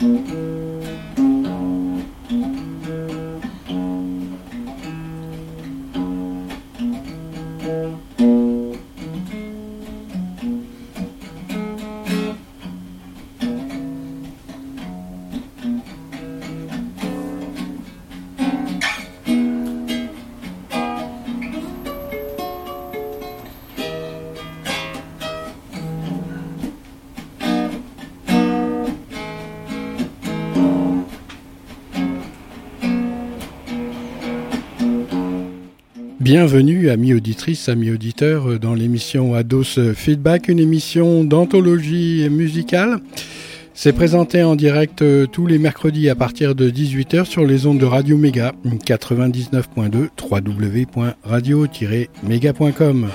Mm-hmm. Bienvenue, amis auditrices, amis auditeurs, dans l'émission Ados Feedback, une émission d'anthologie musicale. C'est présenté en direct euh, tous les mercredis à partir de 18h sur les ondes de Radio Méga 99.2 www.radio-méga.com.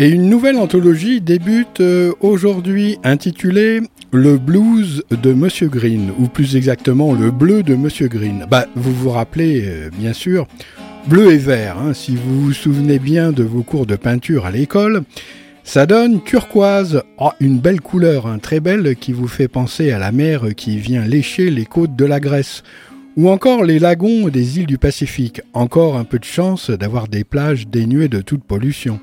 Et une nouvelle anthologie débute euh, aujourd'hui intitulée Le blues de Monsieur Green, ou plus exactement le bleu de Monsieur Green. Bah, vous vous rappelez, euh, bien sûr, bleu et vert, hein, si vous vous souvenez bien de vos cours de peinture à l'école. Ça donne turquoise, oh, une belle couleur, hein, très belle, qui vous fait penser à la mer qui vient lécher les côtes de la Grèce. Ou encore les lagons des îles du Pacifique. Encore un peu de chance d'avoir des plages dénuées de toute pollution.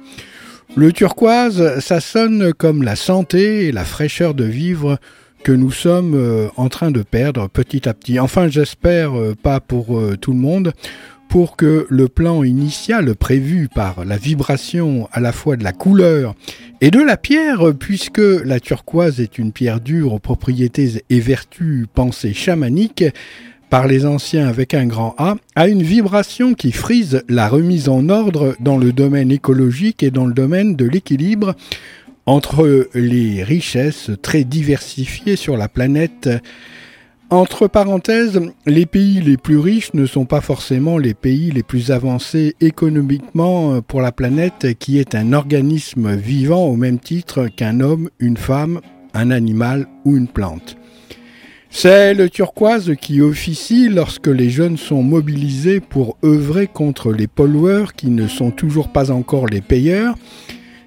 Le turquoise, ça sonne comme la santé et la fraîcheur de vivre que nous sommes euh, en train de perdre petit à petit. Enfin, j'espère euh, pas pour euh, tout le monde, pour que le plan initial prévu par la vibration à la fois de la couleur et de la pierre, puisque la turquoise est une pierre dure aux propriétés et vertus pensées chamaniques, par les anciens avec un grand A, a une vibration qui frise la remise en ordre dans le domaine écologique et dans le domaine de l'équilibre entre les richesses très diversifiées sur la planète. Entre parenthèses, les pays les plus riches ne sont pas forcément les pays les plus avancés économiquement pour la planète qui est un organisme vivant au même titre qu'un homme, une femme, un animal ou une plante. C'est le turquoise qui officie lorsque les jeunes sont mobilisés pour œuvrer contre les pollueurs qui ne sont toujours pas encore les payeurs.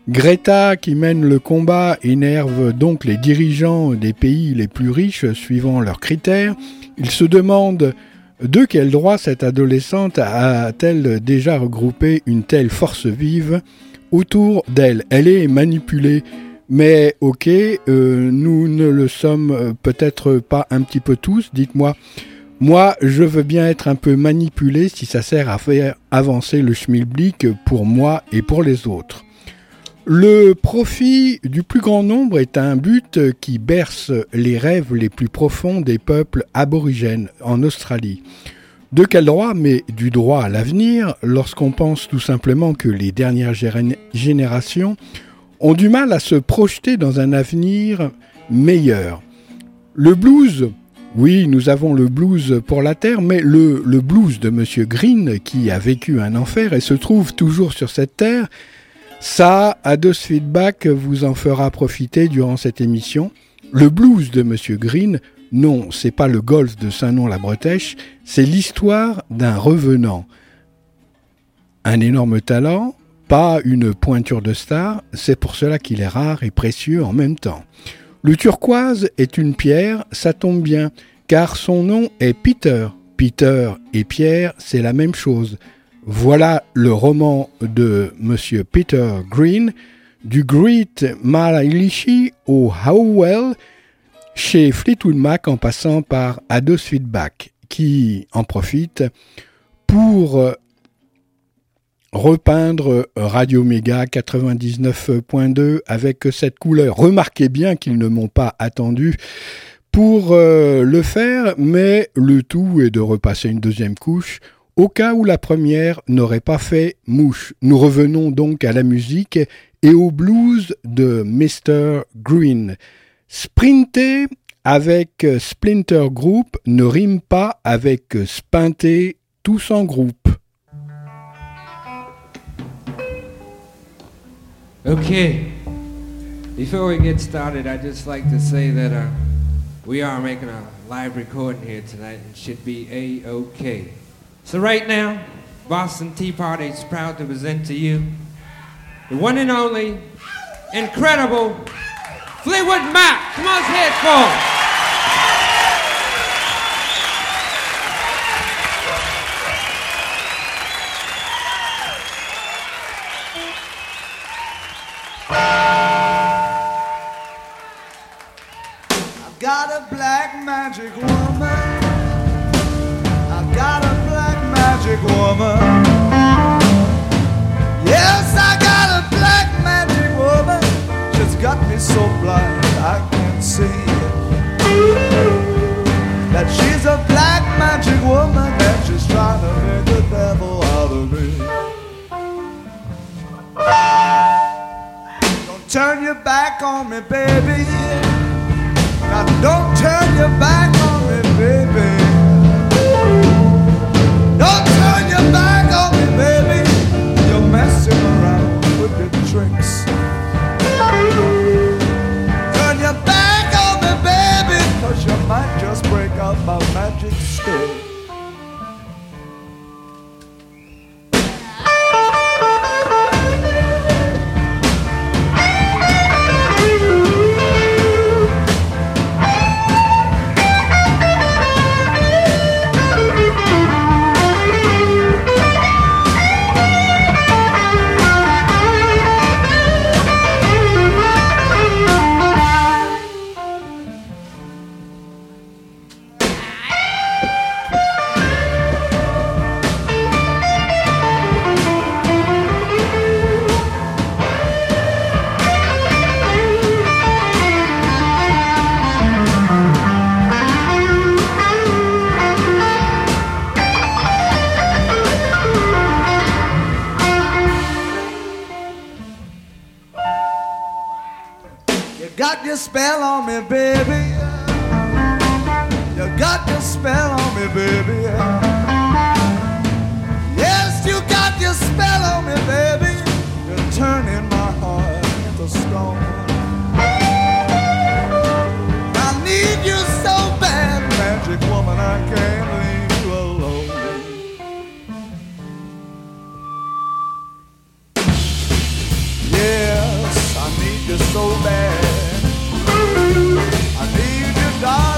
Greta qui mène le combat énerve donc les dirigeants des pays les plus riches suivant leurs critères. Ils se demandent de quel droit cette adolescente a-t-elle déjà regroupé une telle force vive autour d'elle Elle est manipulée mais ok, euh, nous ne le sommes euh, peut-être pas un petit peu tous, dites-moi. Moi, je veux bien être un peu manipulé si ça sert à faire avancer le schmilblick pour moi et pour les autres. Le profit du plus grand nombre est un but qui berce les rêves les plus profonds des peuples aborigènes en Australie. De quel droit Mais du droit à l'avenir, lorsqu'on pense tout simplement que les dernières générations ont du mal à se projeter dans un avenir meilleur. Le blues, oui, nous avons le blues pour la Terre, mais le, le blues de M. Green, qui a vécu un enfer et se trouve toujours sur cette Terre, ça, Ados Feedback vous en fera profiter durant cette émission. Le blues de M. Green, non, c'est pas le golf de Saint-Nom-la-Bretèche, c'est l'histoire d'un revenant. Un énorme talent, pas une pointure de star, c'est pour cela qu'il est rare et précieux en même temps. Le turquoise est une pierre, ça tombe bien, car son nom est Peter. Peter et Pierre, c'est la même chose. Voilà le roman de Monsieur Peter Green, du Great Malilishi au Howell, chez Fleetwood Mac en passant par Ados Feedback, qui en profite pour repeindre Radio Méga 99.2 avec cette couleur. Remarquez bien qu'ils ne m'ont pas attendu pour euh, le faire, mais le tout est de repasser une deuxième couche au cas où la première n'aurait pas fait mouche. Nous revenons donc à la musique et au blues de Mr. Green. Sprinter avec Splinter Group ne rime pas avec spinter tous en groupe. Okay. Before we get started, I'd just like to say that uh, we are making a live recording here tonight and should be A-OK. So right now, Boston Tea Party is proud to present to you the one and only, incredible Fleetwood Mac. Come on, say it for magic woman. I've got a black magic woman. Yes, I got a black magic woman. She's got me so blind I can't see that she's a black magic woman and she's trying to make the devil out of me. Don't turn your back on me, baby. Might just break out my magic stick. You got your spell on me, baby. You got your spell on me, baby. Yes, you got your spell on me, baby. You're turning my heart into stone. I need you so bad, magic woman. I can't leave you alone. Yes, I need you so bad. I need you, darling.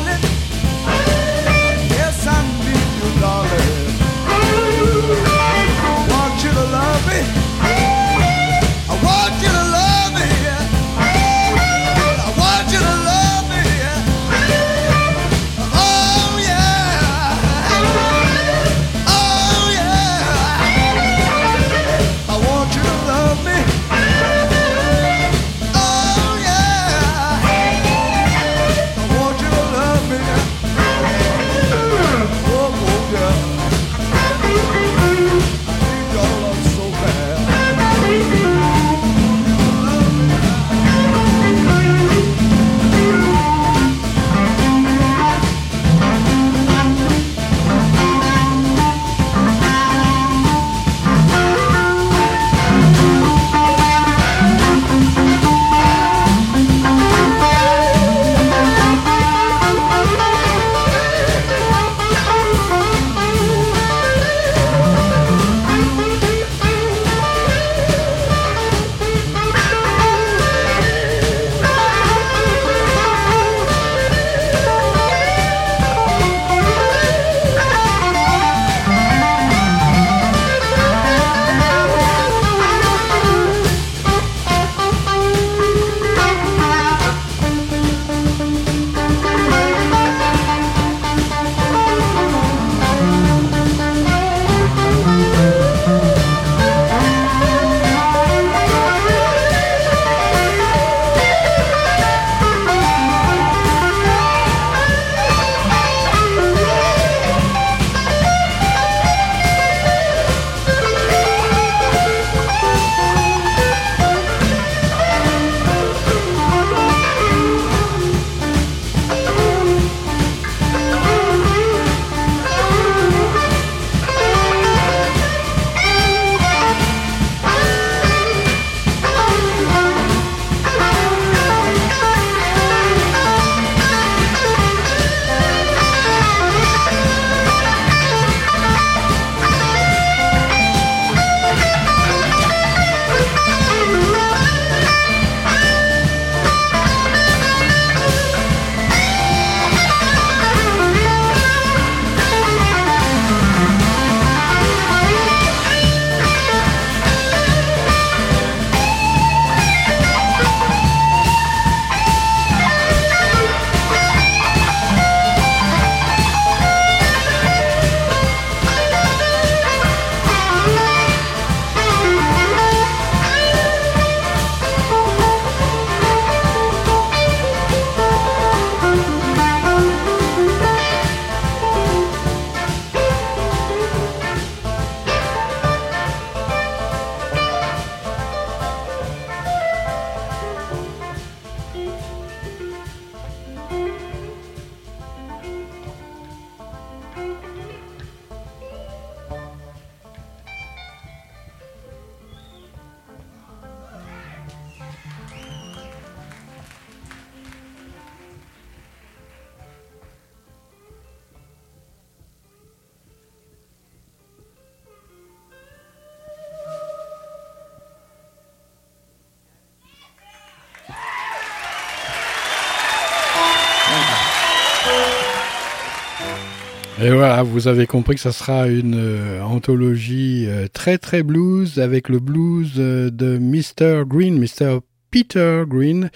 Et voilà, vous avez compris que ça sera une euh, anthologie euh, très très blues avec le blues euh, de Mr. Green, Mr. Peter Green,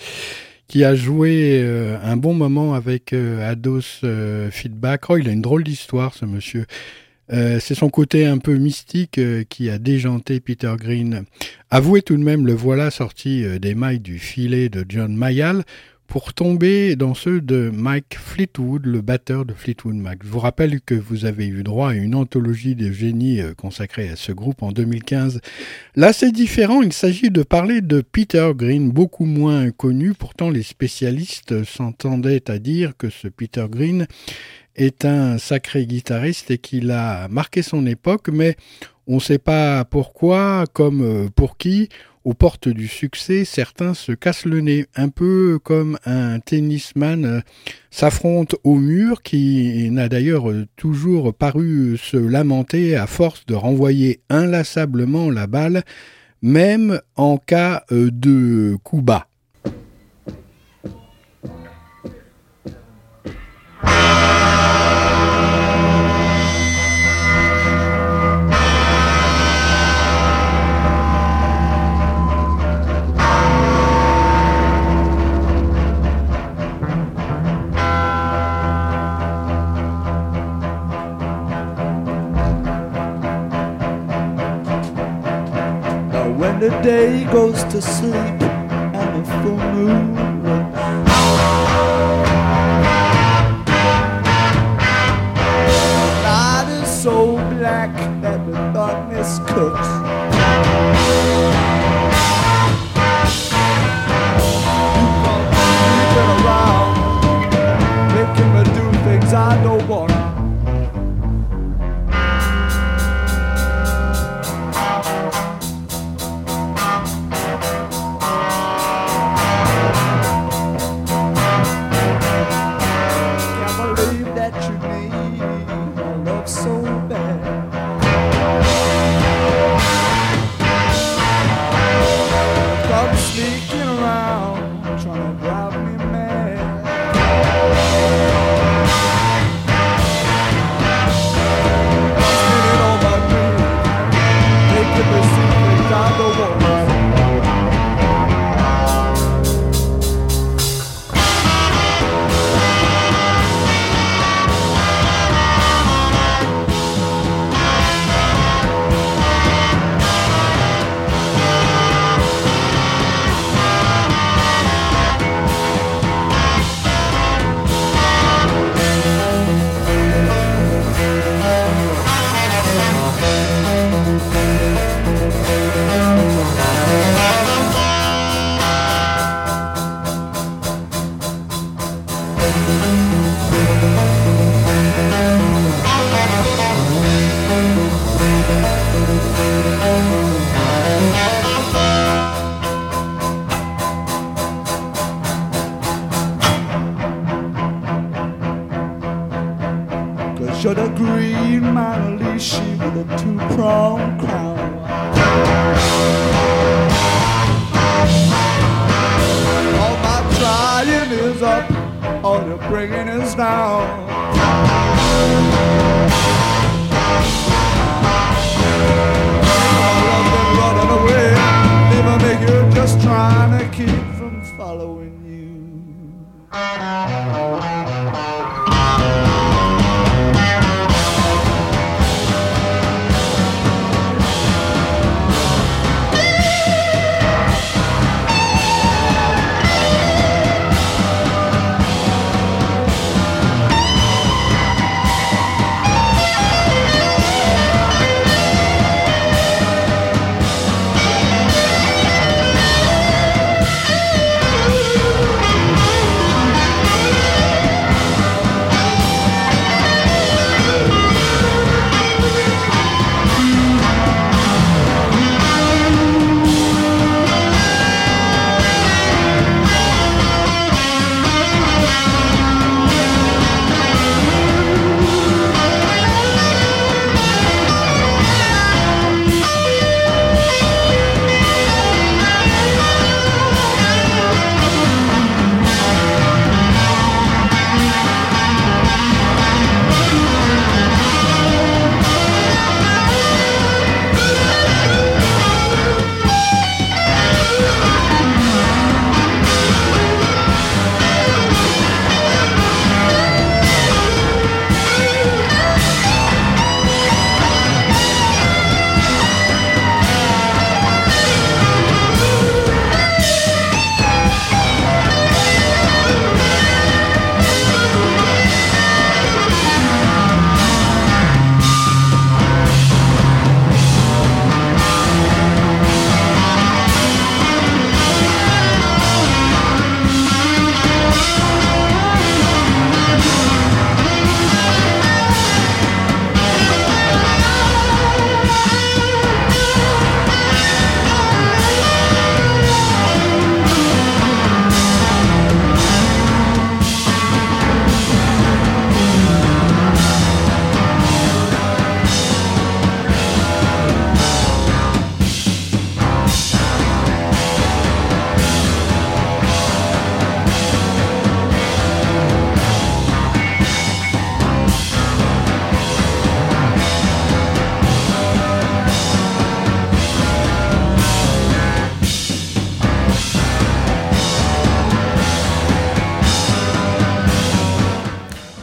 qui a joué un bon moment avec Ados Feedback. Oh, il a une drôle d'histoire, ce monsieur. c'est son côté un peu mystique qui a déjanté Peter Green. Avouez tout de même, le voilà sorti des mailles du filet de John Mayall pour tomber dans ceux de Mike Fleetwood, le batteur de Fleetwood Mac. Je vous rappelle que vous avez eu droit à une anthologie de génie euh, consacrée à ce groupe en 2015. Là, c'est différent, il s'agit de parler de Peter Green, beaucoup moins connu, pourtant les spécialistes s'entendaient à dire que ce Peter Green est un sacré guitariste et qu'il a marqué son époque, mais on ne sait pas pourquoi, comme euh, pour qui, aux portes du succès, certains se cassent le nez, un peu comme un tennisman euh, s'affronte au mur, qui n'a d'ailleurs toujours paru se lamenter à force de renvoyer inlassablement la balle, même en cas euh, de coup bas. The day goes to sleep and the full moon looks. The night is so black that the darkness cooks.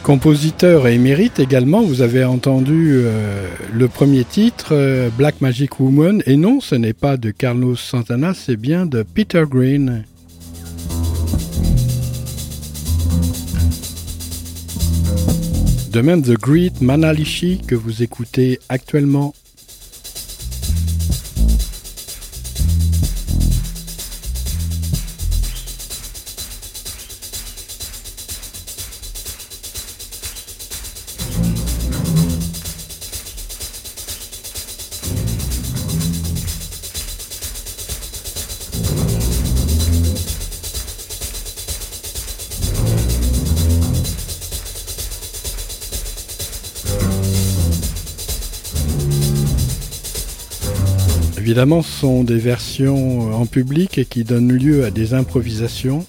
Compositeur et émérite également, vous avez entendu euh, le premier titre, euh, Black Magic Woman, et non, ce n'est pas de Carlos Santana, c'est bien de Peter Green. De même The Great Manalishi que vous écoutez actuellement Évidemment, ce sont des versions en public qui donnent lieu à des improvisations.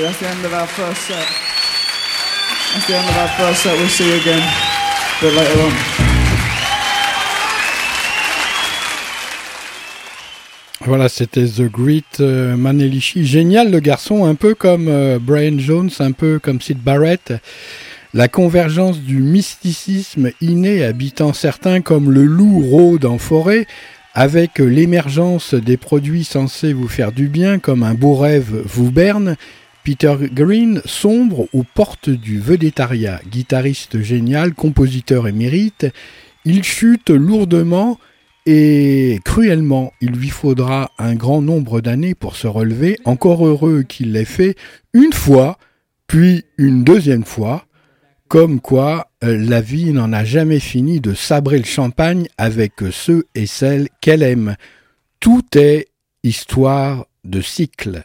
You. That's the end of our first set. That's the end of our first set. We'll see you again a bit later on. Voilà, c'était The Great euh, Manelishi. Génial le garçon, un peu comme euh, Brian Jones, un peu comme Sid Barrett. La convergence du mysticisme inné habitant certains comme le loup rôde en forêt, avec l'émergence des produits censés vous faire du bien, comme un beau rêve vous berne, Peter Green sombre aux portes du vedettariat. Guitariste génial, compositeur émérite, il chute lourdement et cruellement. Il lui faudra un grand nombre d'années pour se relever, encore heureux qu'il l'ait fait une fois, puis une deuxième fois, comme quoi euh, la vie n'en a jamais fini de sabrer le champagne avec ceux et celles qu'elle aime. Tout est histoire de cycle.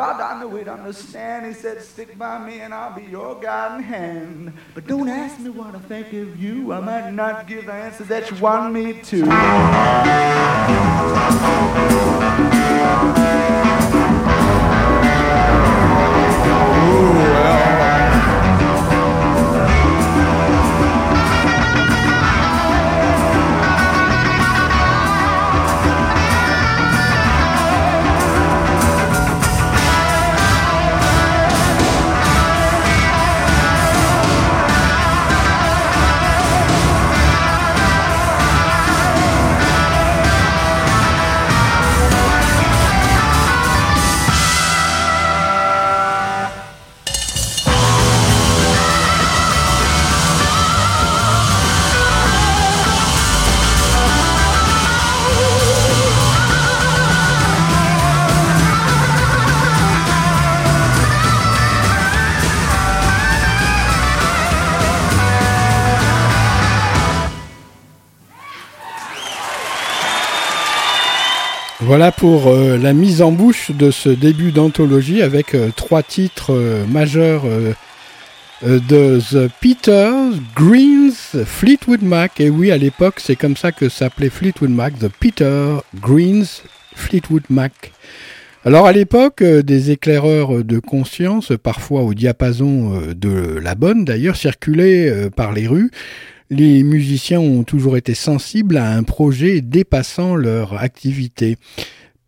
God, I knew He'd understand. He said, Stick by me and I'll be your guiding hand. But don't ask me what I think of you. I might not give the answer that you want me to. Ooh, well. Voilà pour euh, la mise en bouche de ce début d'anthologie avec euh, trois titres euh, majeurs de The Peters, Greens, Fleetwood Mac. Et oui, à l'époque, c'est comme ça que s'appelait Fleetwood Mac, The Peter Greens Fleetwood Mac. Alors à l'époque, des éclaireurs de conscience, parfois au diapason de la bonne d'ailleurs, circulaient par les rues. Les musiciens ont toujours été sensibles à un projet dépassant leur activité.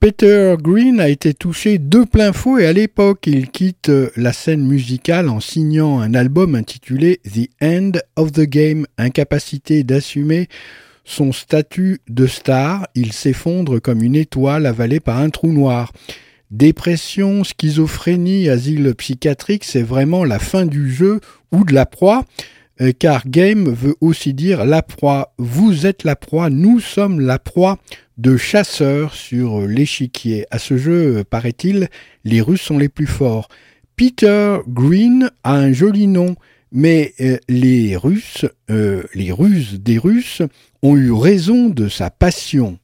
Peter Green a été touché de plein fouet à l'époque. Il quitte la scène musicale en signant un album intitulé The End of the Game, incapacité d'assumer son statut de star, il s'effondre comme une étoile avalée par un trou noir. Dépression, schizophrénie, asile psychiatrique, c'est vraiment la fin du jeu ou de la proie, euh, car game veut aussi dire la proie. Vous êtes la proie, nous sommes la proie de chasseurs sur l'échiquier. À ce jeu, paraît-il, les Russes sont les plus forts. Peter Green a un joli nom, mais euh, les Russes, euh, les Russes des Russes, ont eu raison de sa passion.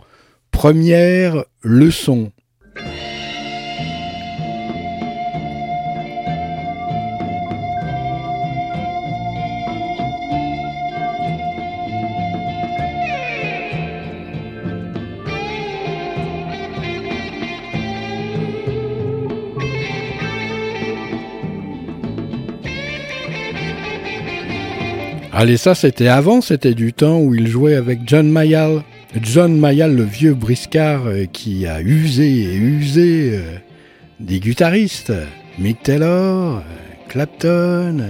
Première leçon. Allez, ça c'était avant, c'était du temps où il jouait avec John Mayall. John Mayall, le vieux briscard euh, qui a usé et usé euh, des guitaristes. Mick Taylor, euh, Clapton,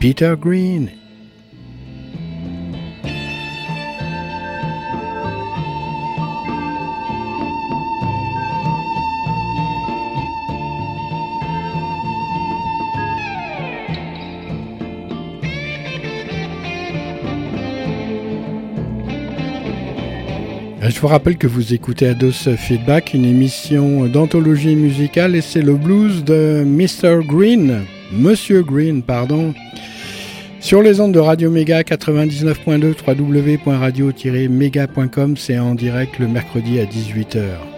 Peter Green, Je vous rappelle que vous écoutez Ados Feedback, une émission d'anthologie musicale, et c'est le blues de Mr. Green, Monsieur Green, pardon, sur les ondes de Radio Méga 99.2 www.radio-méga.com, c'est en direct le mercredi à 18h.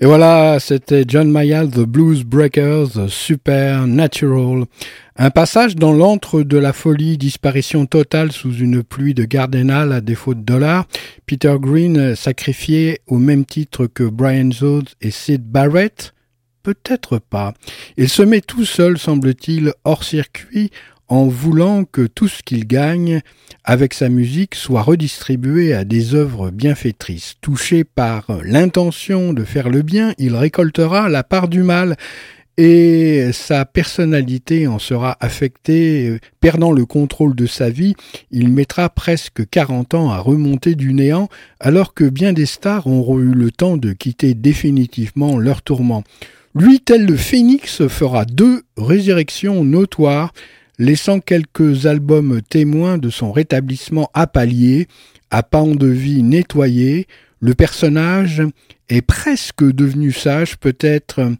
Et voilà, c'était John Mayall, The Blues Breakers, Supernatural. Un passage dans l'antre de la folie, disparition totale sous une pluie de Gardenal à défaut de dollars. Peter Green sacrifié au même titre que Brian Jones et Sid Barrett? Peut-être pas. Il se met tout seul, semble-t-il, hors circuit, en voulant que tout ce qu'il gagne avec sa musique soit redistribué à des œuvres bienfaitrices. Touché par l'intention de faire le bien, il récoltera la part du mal et sa personnalité en sera affectée, perdant le contrôle de sa vie, il mettra presque 40 ans à remonter du néant, alors que bien des stars auront eu le temps de quitter définitivement leur tourment. Lui, tel le phénix, fera deux résurrections notoires, laissant quelques albums témoins de son rétablissement à palier, à pan de vie nettoyé, le personnage est presque devenu sage, peut-être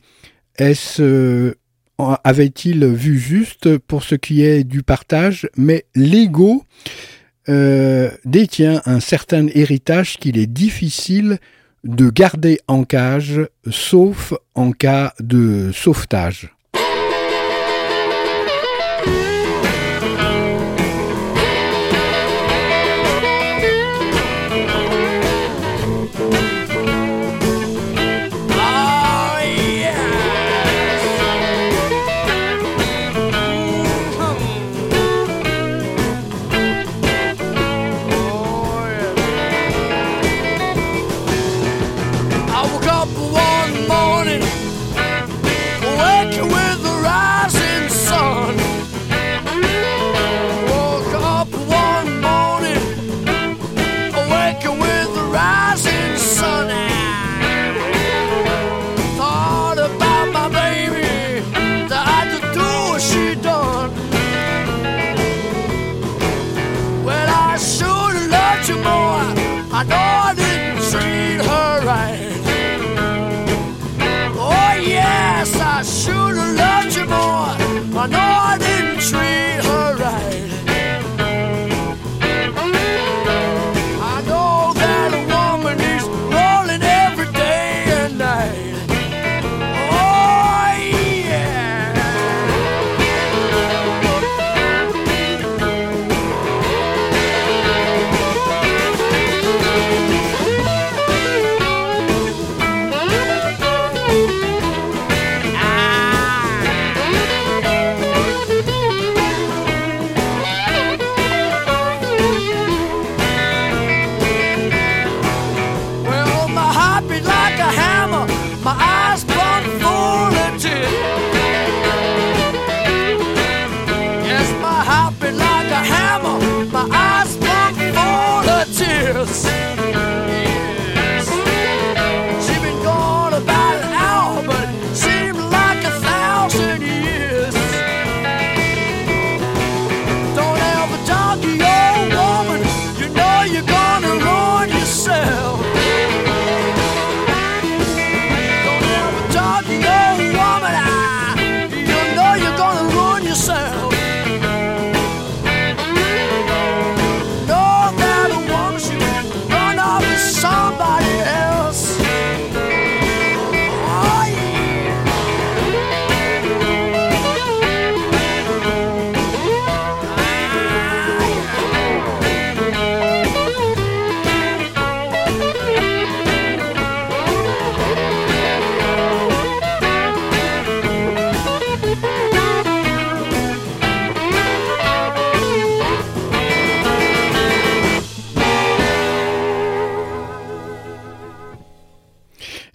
est-ce euh, avait-il vu juste pour ce qui est du partage, mais l'ego euh, détient un certain héritage qu'il est difficile de garder en cage, sauf en cas de sauvetage.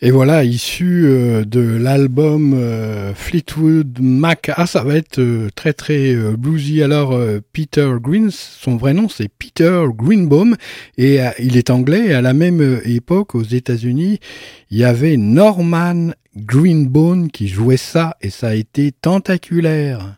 Et voilà, issu euh, de l'album euh, Fleetwood Mac. Ah, ça va être euh, très très bluesy. Alors, Peter Green, son vrai nom c'est Peter Greenbaum, et il est anglais. Et à la même époque, aux États-Unis, il y avait Norman Greenbone qui jouait ça, et ça a été tentaculaire.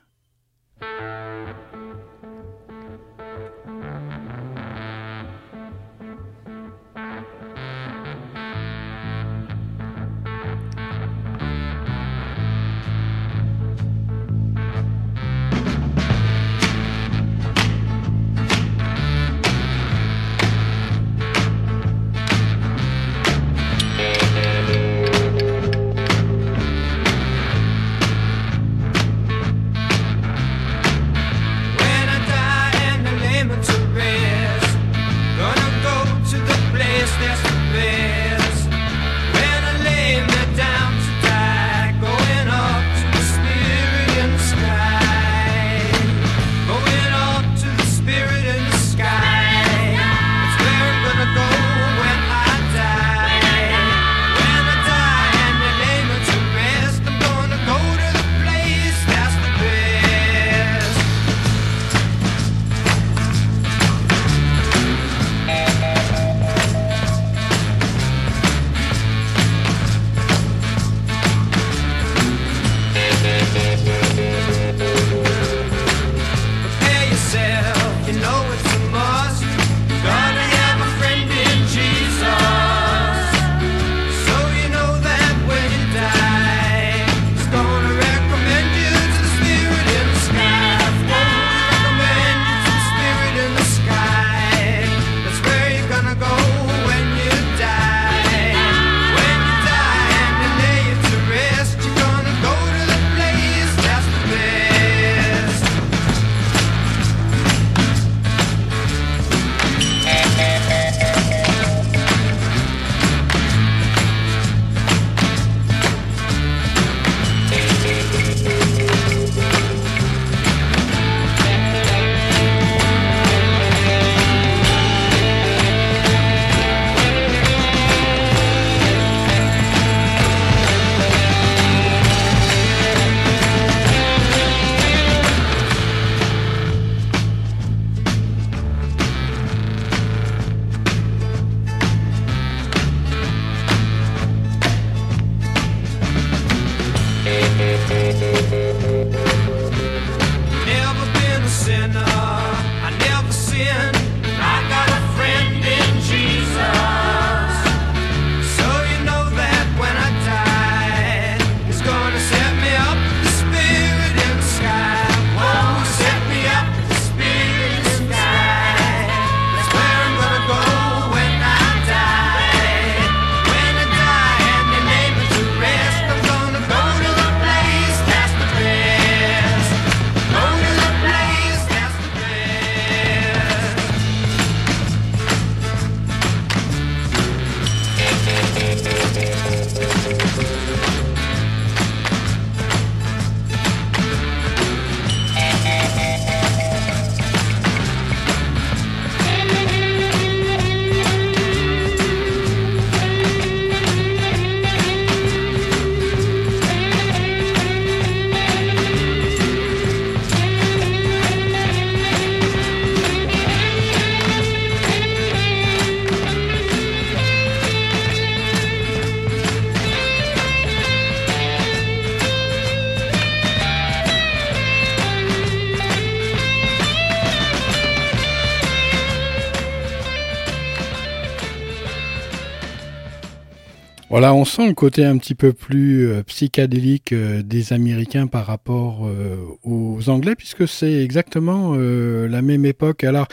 Voilà, on sent le côté un petit peu plus euh, psychédélique euh, des Américains par rapport euh, aux Anglais, puisque c'est exactement la même époque. Alors,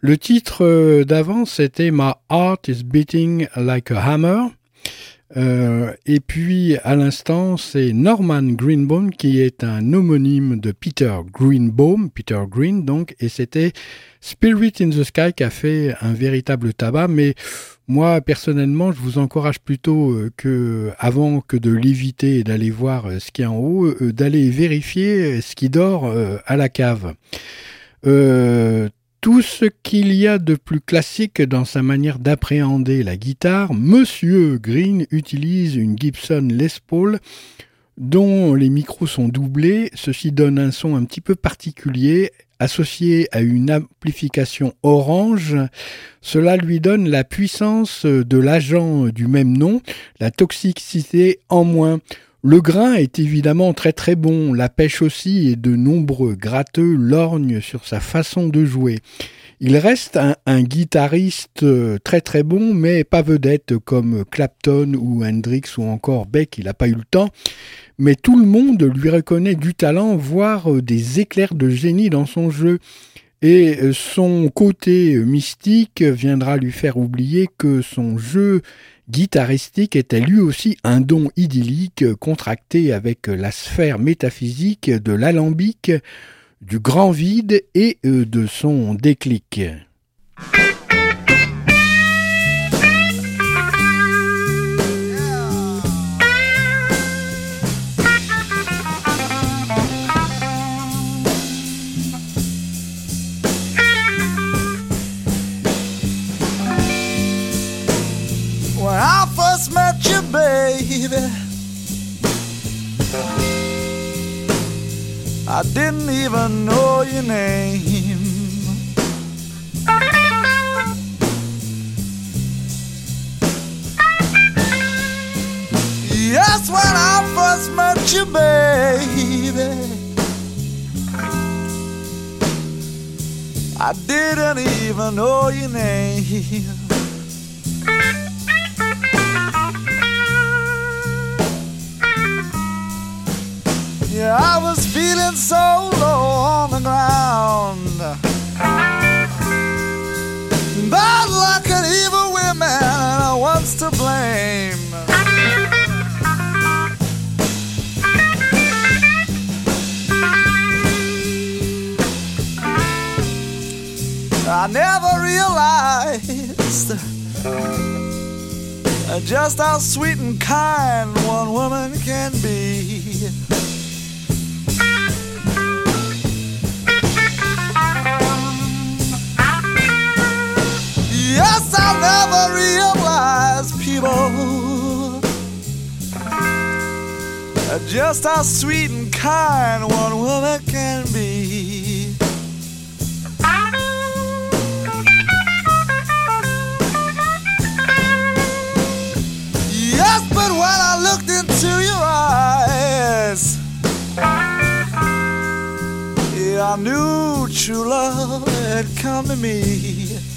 le titre d'avant, c'était My Heart is Beating Like a Hammer. et puis, à l'instant, c'est Norman Greenbaum qui est un homonyme de Peter Greenbaum, Peter Green donc, et c'était Spirit in the Sky qui a fait un véritable tabac, mais moi, personnellement, je vous encourage plutôt euh, que, avant que de l'éviter et d'aller voir euh, ce qui est en haut, euh, d'aller vérifier ce qui dort à la cave. tout ce qu'il y a de plus classique dans sa manière d'appréhender la guitare, Monsieur Green utilise une Gibson Les Paul dont les micros sont doublés. Ceci donne un son un petit peu particulier associé à une amplification orange, cela lui donne la puissance de l'agent du même nom, la toxicité en moins. Le grain est évidemment très très bon, la pêche aussi et de nombreux gratteux lorgnent sur sa façon de jouer. Il reste un, guitariste très très bon, mais pas vedette comme Clapton ou Hendrix ou encore Beck, il n'a pas eu le temps mais tout le monde lui reconnaît du talent, voire euh, des éclairs de génie dans son jeu. Et euh, son côté euh, mystique viendra lui faire oublier que son jeu guitaristique était lui aussi un don idyllique contracté avec la sphère métaphysique de l'alambic, du grand vide et de son déclic. Even know your name. Yes, when I first met you, baby, I didn't even know your name. Yeah, I was feeling so Luck and evil women, and what's to blame? I never realized just how sweet and kind one woman can be. I never realized people just how sweet and kind one woman can be. Yes, but when I looked into your eyes, yeah, I knew true love had come to me.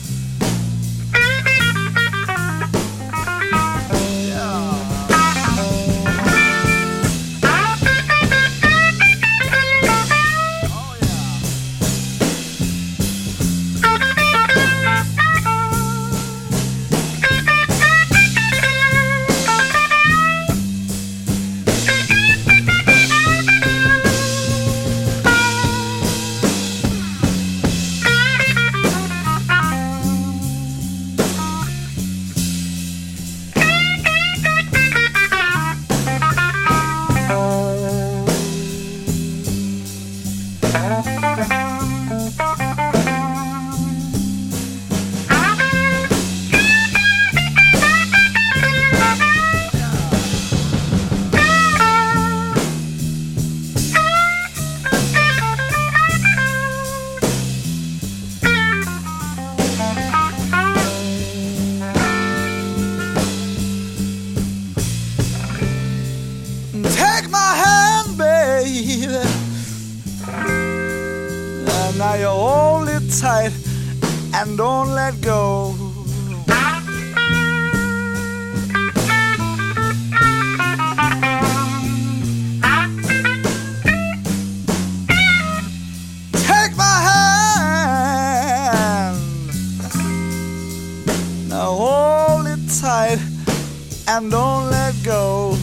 Let go.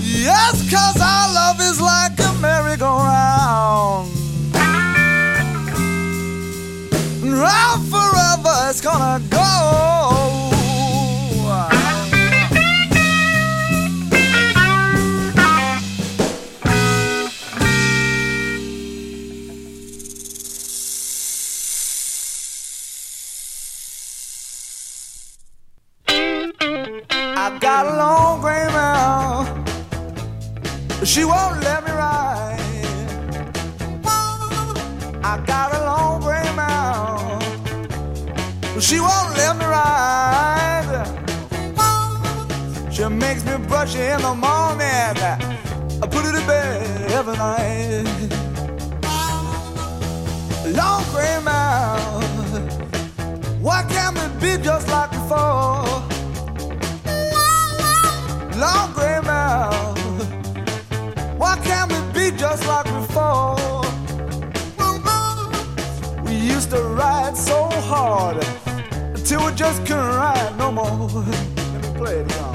Yes, cause our love is like a merry-go-round. Round forever it's gonna go. Just couldn't ride no more. Let me play it again.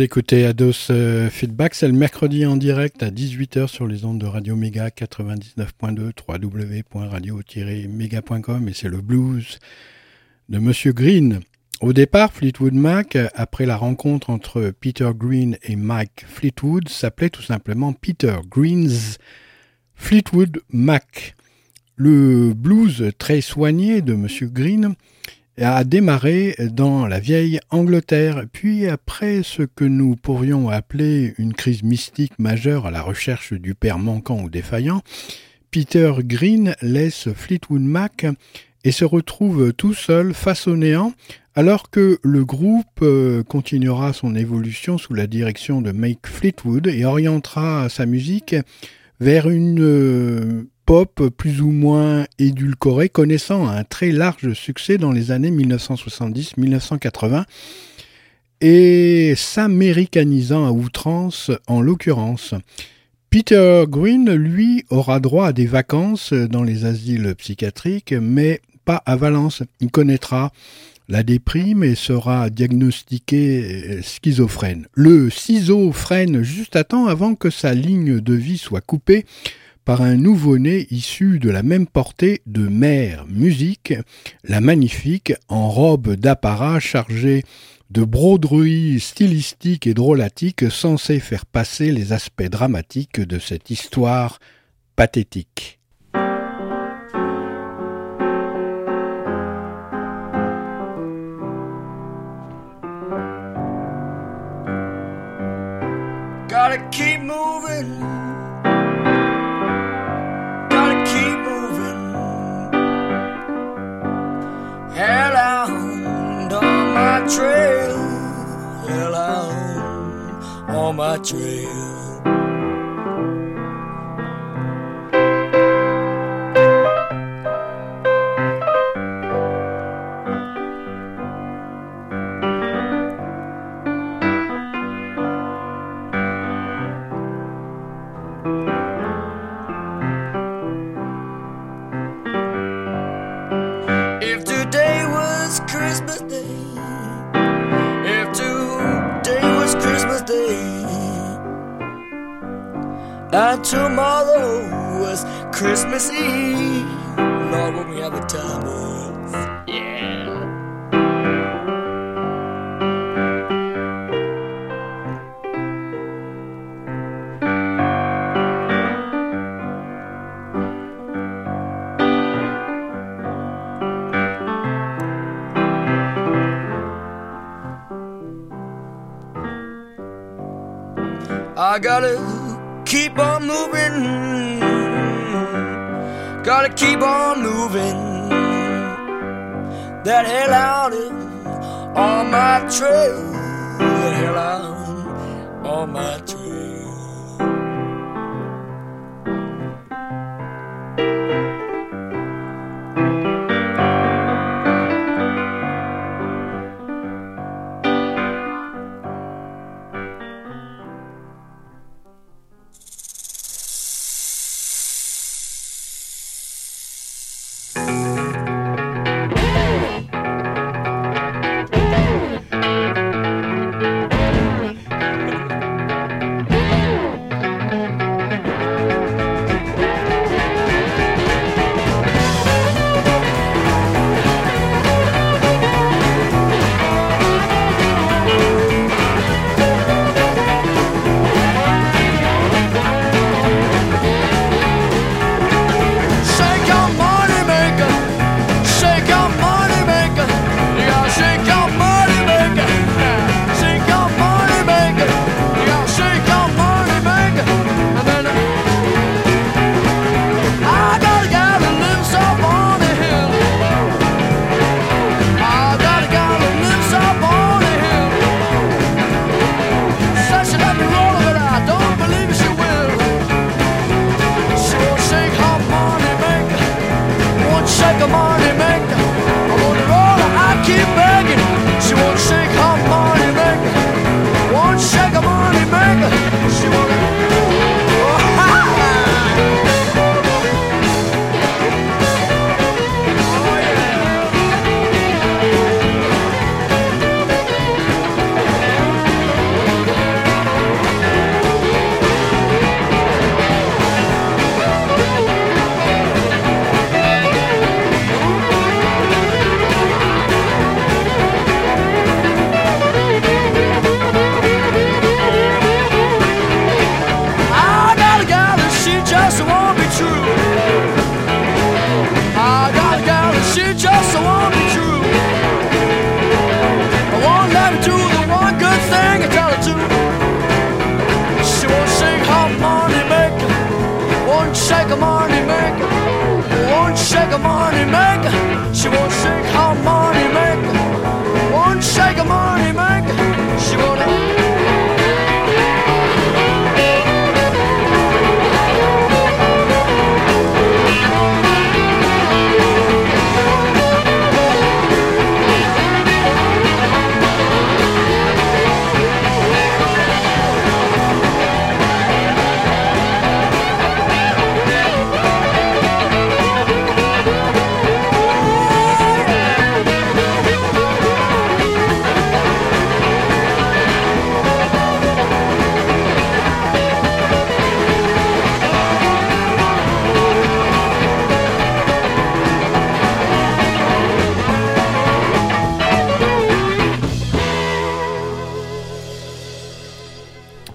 Écoutez Ados euh, Feedback, c'est le mercredi en direct à 18h sur les ondes de Radio Méga 99.2 www.radio-méga.com et c'est le blues de Monsieur Green. Au départ, Fleetwood Mac, après la rencontre entre Peter Green et Mike Fleetwood, s'appelait tout simplement Peter Green's Fleetwood Mac. Le blues très soigné de Monsieur Green a démarré dans la vieille Angleterre, puis après ce que nous pourrions appeler une crise mystique majeure à la recherche du père manquant ou défaillant, Peter Green laisse Fleetwood Mac et se retrouve tout seul face au néant, alors que le groupe continuera son évolution sous la direction de Mike Fleetwood et orientera sa musique vers une plus ou moins édulcoré, connaissant un très large succès dans les années 1970-1980 et s'américanisant à outrance en l'occurrence. Peter Green, lui, aura droit à des vacances dans les asiles psychiatriques, mais pas à Valence. Il connaîtra la déprime et sera diagnostiqué schizophrène. Le ciseau freine juste à temps avant que sa ligne de vie soit coupée par un nouveau-né issu de la même portée de mère musique, la magnifique, en robe d'apparat chargée de broderies stylistiques et drôlatiques censées faire passer les aspects dramatiques de cette histoire pathétique. Trail, hellhound on my trail. And tomorrow was Christmas Eve. Lord, when we have a time yeah. I gotta keep on moving. Gotta keep on moving. That hell out on my trail. That hell out on my trail.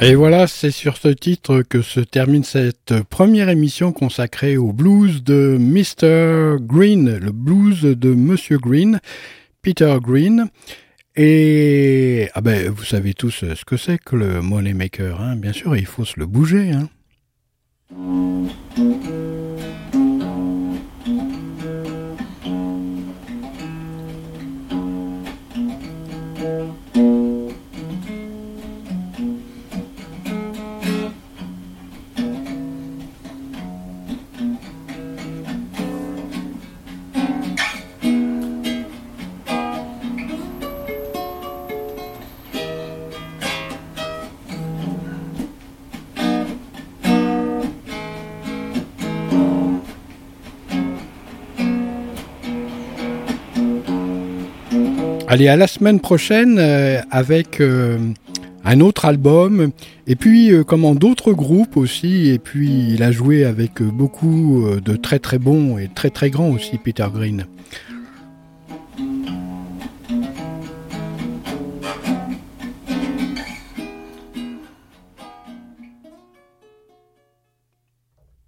Et voilà, c'est sur ce titre que se termine cette première émission consacrée au blues de Mr. Green, le blues de Monsieur Green, Peter Green. Et ah ben, vous savez tous ce que c'est que le Moneymaker, hein bien sûr, il faut se le bouger. Hein. Allez, à la semaine prochaine euh, avec euh, un autre album et puis euh, comment d'autres groupes aussi et puis il a joué avec beaucoup de très très bons et très très grands aussi Peter Green.